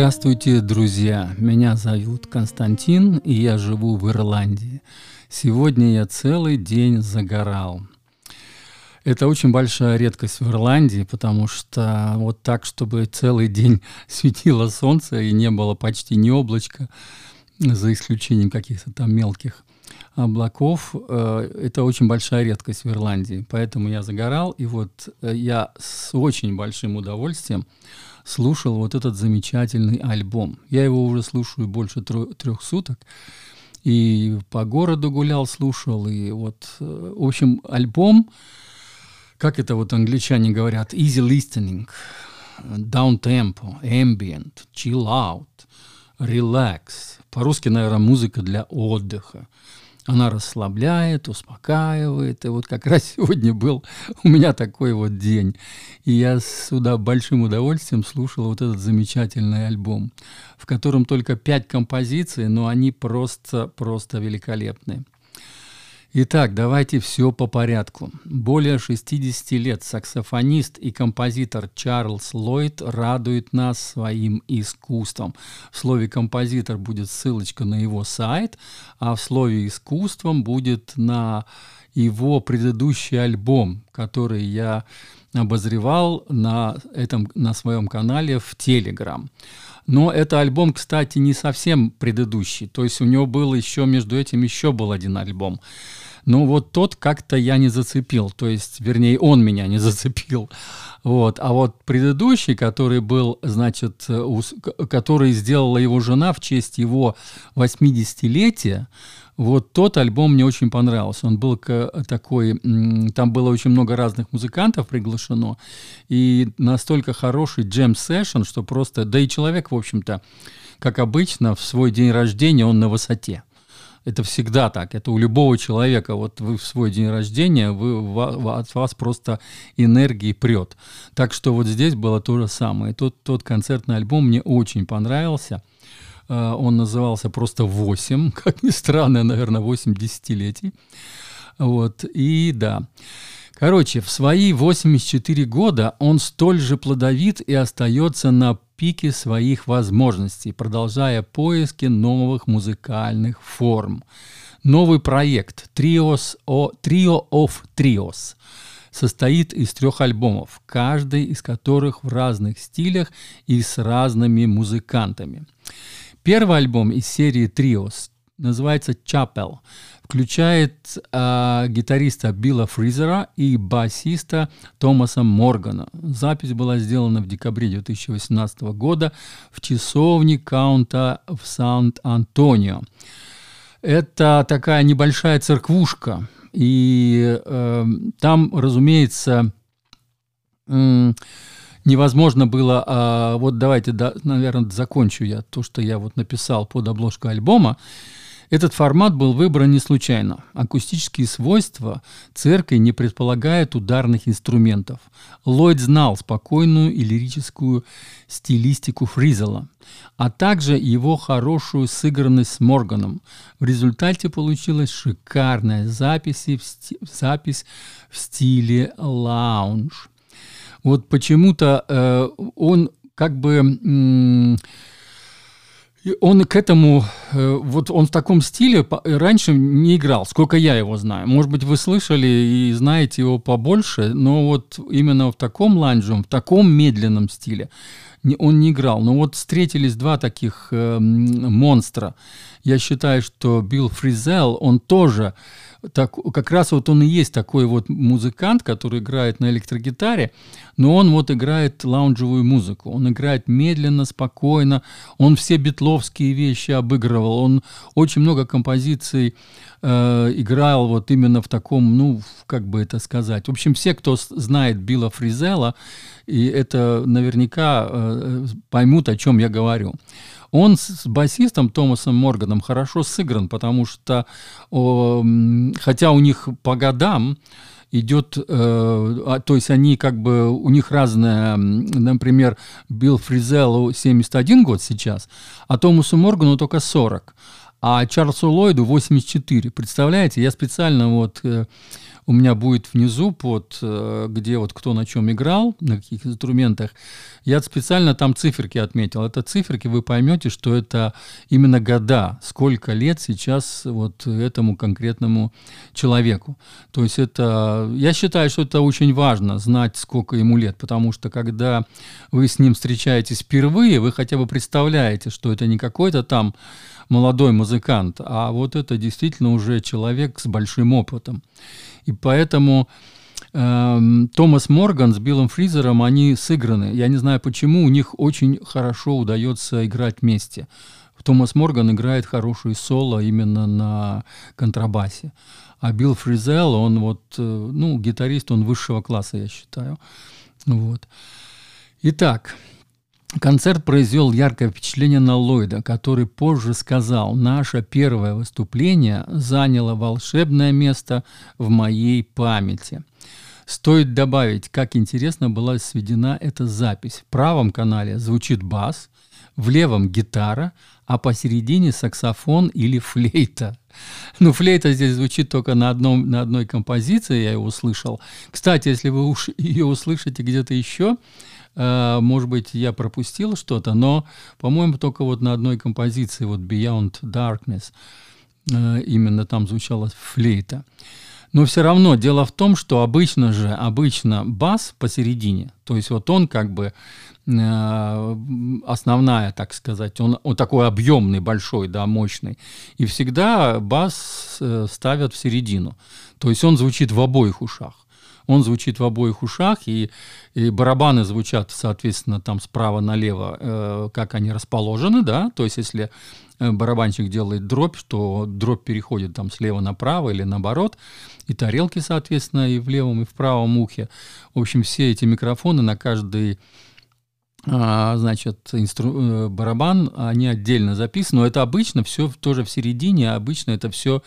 Здравствуйте, друзья! Меня зовут Константин, и я живу в Ирландии. Сегодня я целый день загорал. Это очень большая редкость в Ирландии, потому что вот так, чтобы целый день светило солнце и не было почти ни облачка, за исключением каких-то там мелких облаков, э, это очень большая редкость в Ирландии. Поэтому я загорал, и вот э, я с очень большим удовольствием слушал вот этот замечательный альбом. Я его уже слушаю больше трех суток. И по городу гулял, слушал. И вот, э, в общем, альбом, как это вот англичане говорят, easy listening, down tempo, ambient, chill out, relax. По-русски, наверное, музыка для отдыха. Она расслабляет, успокаивает. И вот как раз сегодня был у меня такой вот день. И я сюда большим удовольствием слушал вот этот замечательный альбом, в котором только пять композиций, но они просто, просто великолепные. Итак, давайте все по порядку. Более 60 лет саксофонист и композитор Чарльз Ллойд радует нас своим искусством. В слове «композитор» будет ссылочка на его сайт, а в слове «искусством» будет на его предыдущий альбом, который я обозревал на, этом, на своем канале в Телеграм. Но это альбом, кстати, не совсем предыдущий. То есть у него был еще, между этим еще был один альбом. Но вот тот как-то я не зацепил. То есть, вернее, он меня не зацепил. Вот. А вот предыдущий, который был, значит, который сделала его жена в честь его 80-летия, вот тот альбом мне очень понравился. Он был такой, там было очень много разных музыкантов приглашено, и настолько хороший джем-сессион, что просто, да и человек, в общем-то, как обычно, в свой день рождения он на высоте. Это всегда так. Это у любого человека. Вот вы в свой день рождения, вы, от вас просто энергии прет. Так что вот здесь было то же самое. Тот, тот концертный альбом мне очень понравился. Э, он назывался просто «Восемь», как ни странно, наверное, «Восемь десятилетий». Вот, и да. Короче, в свои 84 года он столь же плодовит и остается на пике своих возможностей, продолжая поиски новых музыкальных форм. Новый проект Trios, о, Trio of Trios состоит из трех альбомов, каждый из которых в разных стилях и с разными музыкантами. Первый альбом из серии Триос называется «Chapel», включает э, гитариста Билла Фризера и басиста Томаса Моргана. Запись была сделана в декабре 2018 года в часовне Каунта в Сан-Антонио. Это такая небольшая церквушка, и э, там, разумеется, э, невозможно было, а, вот давайте, да, наверное, закончу я то, что я вот написал под обложку альбома. Этот формат был выбран не случайно. Акустические свойства церкви не предполагают ударных инструментов. Ллойд знал спокойную и лирическую стилистику Фризела, а также его хорошую сыгранность с Морганом. В результате получилась шикарная запись в, в стиле лаунж вот почему-то э, он как бы... он к этому, э, вот он в таком стиле раньше не играл, сколько я его знаю. Может быть, вы слышали и знаете его побольше, но вот именно в таком ланжем, в таком медленном стиле он не играл. Но вот встретились два таких э, монстра. Я считаю, что Билл Фризел, он тоже так, как раз вот он и есть такой вот музыкант, который играет на электрогитаре, но он вот играет лаунжевую музыку. Он играет медленно, спокойно. Он все битловские вещи обыгрывал. Он очень много композиций э, играл вот именно в таком, ну, как бы это сказать. В общем, все, кто знает Билла Фризела, и это наверняка э, поймут, о чем я говорю. Он с басистом Томасом Морганом хорошо сыгран, потому что, хотя у них по годам идет, э, а, то есть они как бы, у них разная, например, Билл Фризеллу 71 год сейчас, а Томасу Моргану только 40, а Чарльзу Ллойду 84. Представляете, я специально вот... Э, у меня будет внизу, под, э, где вот кто на чем играл, на каких инструментах, я специально там циферки отметил. Это циферки, вы поймете, что это именно года, сколько лет сейчас вот этому конкретному человеку. То есть это, я считаю, что это очень важно, знать, сколько ему лет, потому что когда вы с ним встречаетесь впервые, вы хотя бы представляете, что это не какой-то там молодой музыкант, а вот это действительно уже человек с большим опытом. И поэтому э, Томас Морган с Биллом Фризером, они сыграны. Я не знаю почему, у них очень хорошо удается играть вместе. Томас Морган играет хорошие соло именно на контрабасе. А Билл Фризел, он вот, э, ну, гитарист, он высшего класса, я считаю. Вот. Итак, Концерт произвел яркое впечатление на Ллойда, который позже сказал, «Наше первое выступление заняло волшебное место в моей памяти». Стоит добавить, как интересно была сведена эта запись. В правом канале звучит бас, в левом гитара, а посередине саксофон или флейта. Ну, флейта здесь звучит только на, одном, на одной композиции, я его услышал. Кстати, если вы уж ее услышите где-то еще, может быть, я пропустил что-то, но, по-моему, только вот на одной композиции, вот Beyond Darkness, э, именно там звучала флейта. Но все равно дело в том, что обычно же, обычно бас посередине, то есть вот он как бы э, основная, так сказать, он, он такой объемный, большой, да, мощный, и всегда бас ставят в середину, то есть он звучит в обоих ушах он звучит в обоих ушах, и, и барабаны звучат, соответственно, там справа налево, э, как они расположены, да, то есть если э, барабанщик делает дробь, то дробь переходит там слева направо или наоборот, и тарелки, соответственно, и в левом, и в правом ухе. В общем, все эти микрофоны на каждый значит, инстру... Э, барабан, они отдельно записаны, но это обычно все тоже в середине, а обычно это все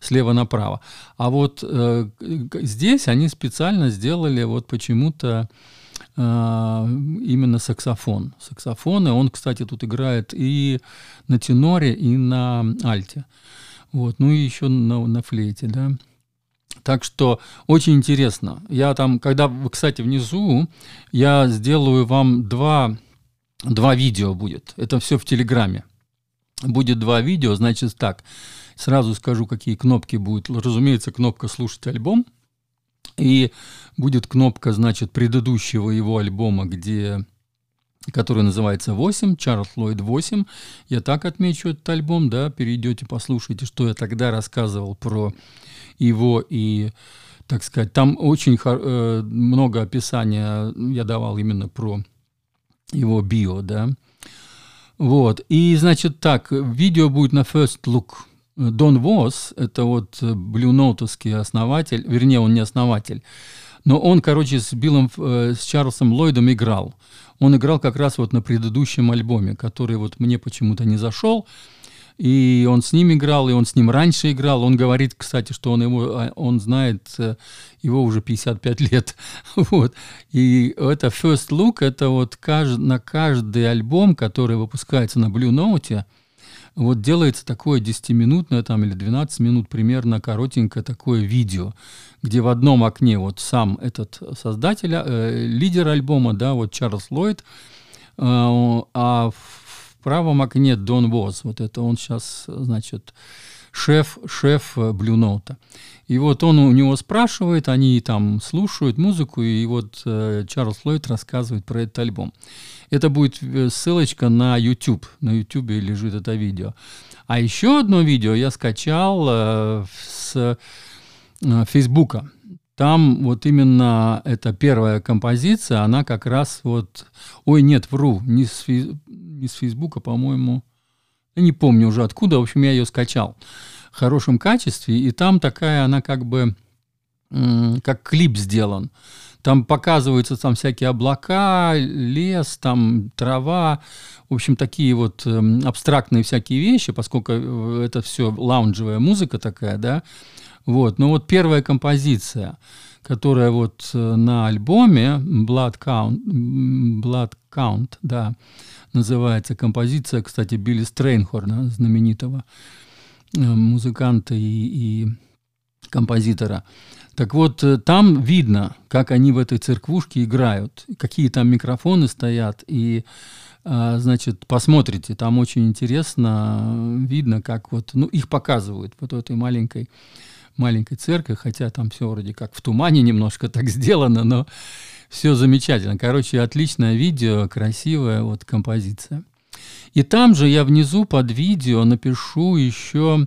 слева направо. А вот э, здесь они специально сделали вот почему-то э, именно саксофон. Саксофон, и он, кстати, тут играет и на теноре, и на альте. Вот, ну и еще на, на флейте, да. Так что очень интересно. Я там, когда, кстати, внизу, я сделаю вам два, два видео будет. Это все в Телеграме. Будет два видео, значит так. Сразу скажу, какие кнопки будут. Разумеется, кнопка «Слушать альбом». И будет кнопка, значит, предыдущего его альбома, где который называется «8», Чарльз Ллойд 8. Я так отмечу этот альбом, да, перейдете, послушайте, что я тогда рассказывал про его и, так сказать, там очень э, много описания я давал именно про его био, да. Вот, и, значит, так, видео будет на First Look Дон Вос, это вот Note'овский основатель, вернее, он не основатель, но он, короче, с Биллом, э, с Чарльзом Ллойдом играл. Он играл как раз вот на предыдущем альбоме, который вот мне почему-то не зашел. И он с ним играл, и он с ним раньше играл. Он говорит, кстати, что он, его, а, он знает э, его уже 55 лет. вот. И это First Look, это вот кажд, на каждый альбом, который выпускается на Blue Note, вот делается такое 10-минутное там, или 12 минут примерно коротенькое такое видео, где в одном окне вот сам этот создатель, э, лидер альбома, да, вот Чарльз Ллойд, э, а в правом окне Дон Воз. Вот это он сейчас, значит, шеф, шеф Blue Note. И вот он у него спрашивает, они там слушают музыку, и вот э, Чарльз Ллойд рассказывает про этот альбом. Это будет э, ссылочка на YouTube. На YouTube лежит это видео. А еще одно видео я скачал э, с э, Фейсбука. Там вот именно эта первая композиция, она как раз вот... Ой, нет, вру, не с, фей... не с Фейсбука, по-моему. Я не помню уже откуда. В общем, я ее скачал хорошем качестве. И там такая, она как бы... Как клип сделан. Там показываются там всякие облака, лес, там трава. В общем, такие вот э, абстрактные всякие вещи, поскольку э, это все лаунжевая музыка такая, да. Вот. Но вот первая композиция, которая вот э, на альбоме Blood Count, Blood Count, да, называется композиция, кстати, Билли Стрейнхорна, знаменитого музыканта и, и композитора. Так вот, э, там видно, как они в этой церквушке играют, какие там микрофоны стоят, и значит, посмотрите, там очень интересно, видно, как вот, ну, их показывают вот в этой маленькой маленькой церкви, хотя там все вроде как в тумане немножко так сделано, но все замечательно. Короче, отличное видео, красивая вот композиция. И там же я внизу под видео напишу еще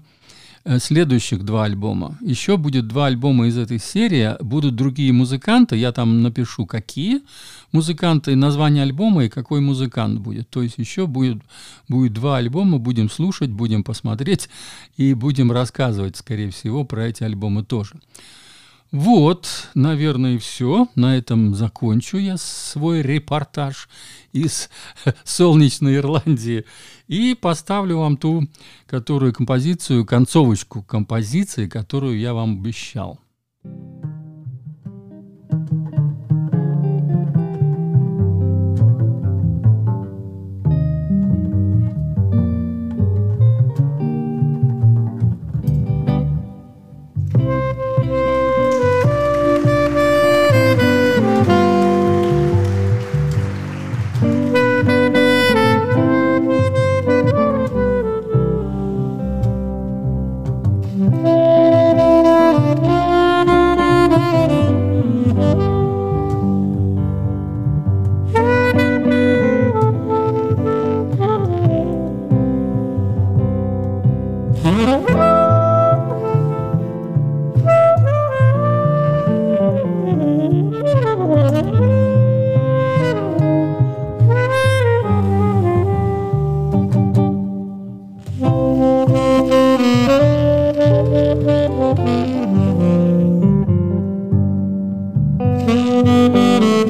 Э, следующих два альбома. Еще будет два альбома из этой серии. Будут другие музыканты. Я там напишу, какие музыканты, название альбома и какой музыкант будет. То есть еще будет, будет два альбома. Будем слушать, будем посмотреть и будем рассказывать, скорее всего, про эти альбомы тоже. Вот, наверное, и все. На этом закончу я свой репортаж из солнечной Ирландии. И поставлю вам ту, которую композицию, концовочку композиции, которую я вам обещал. Música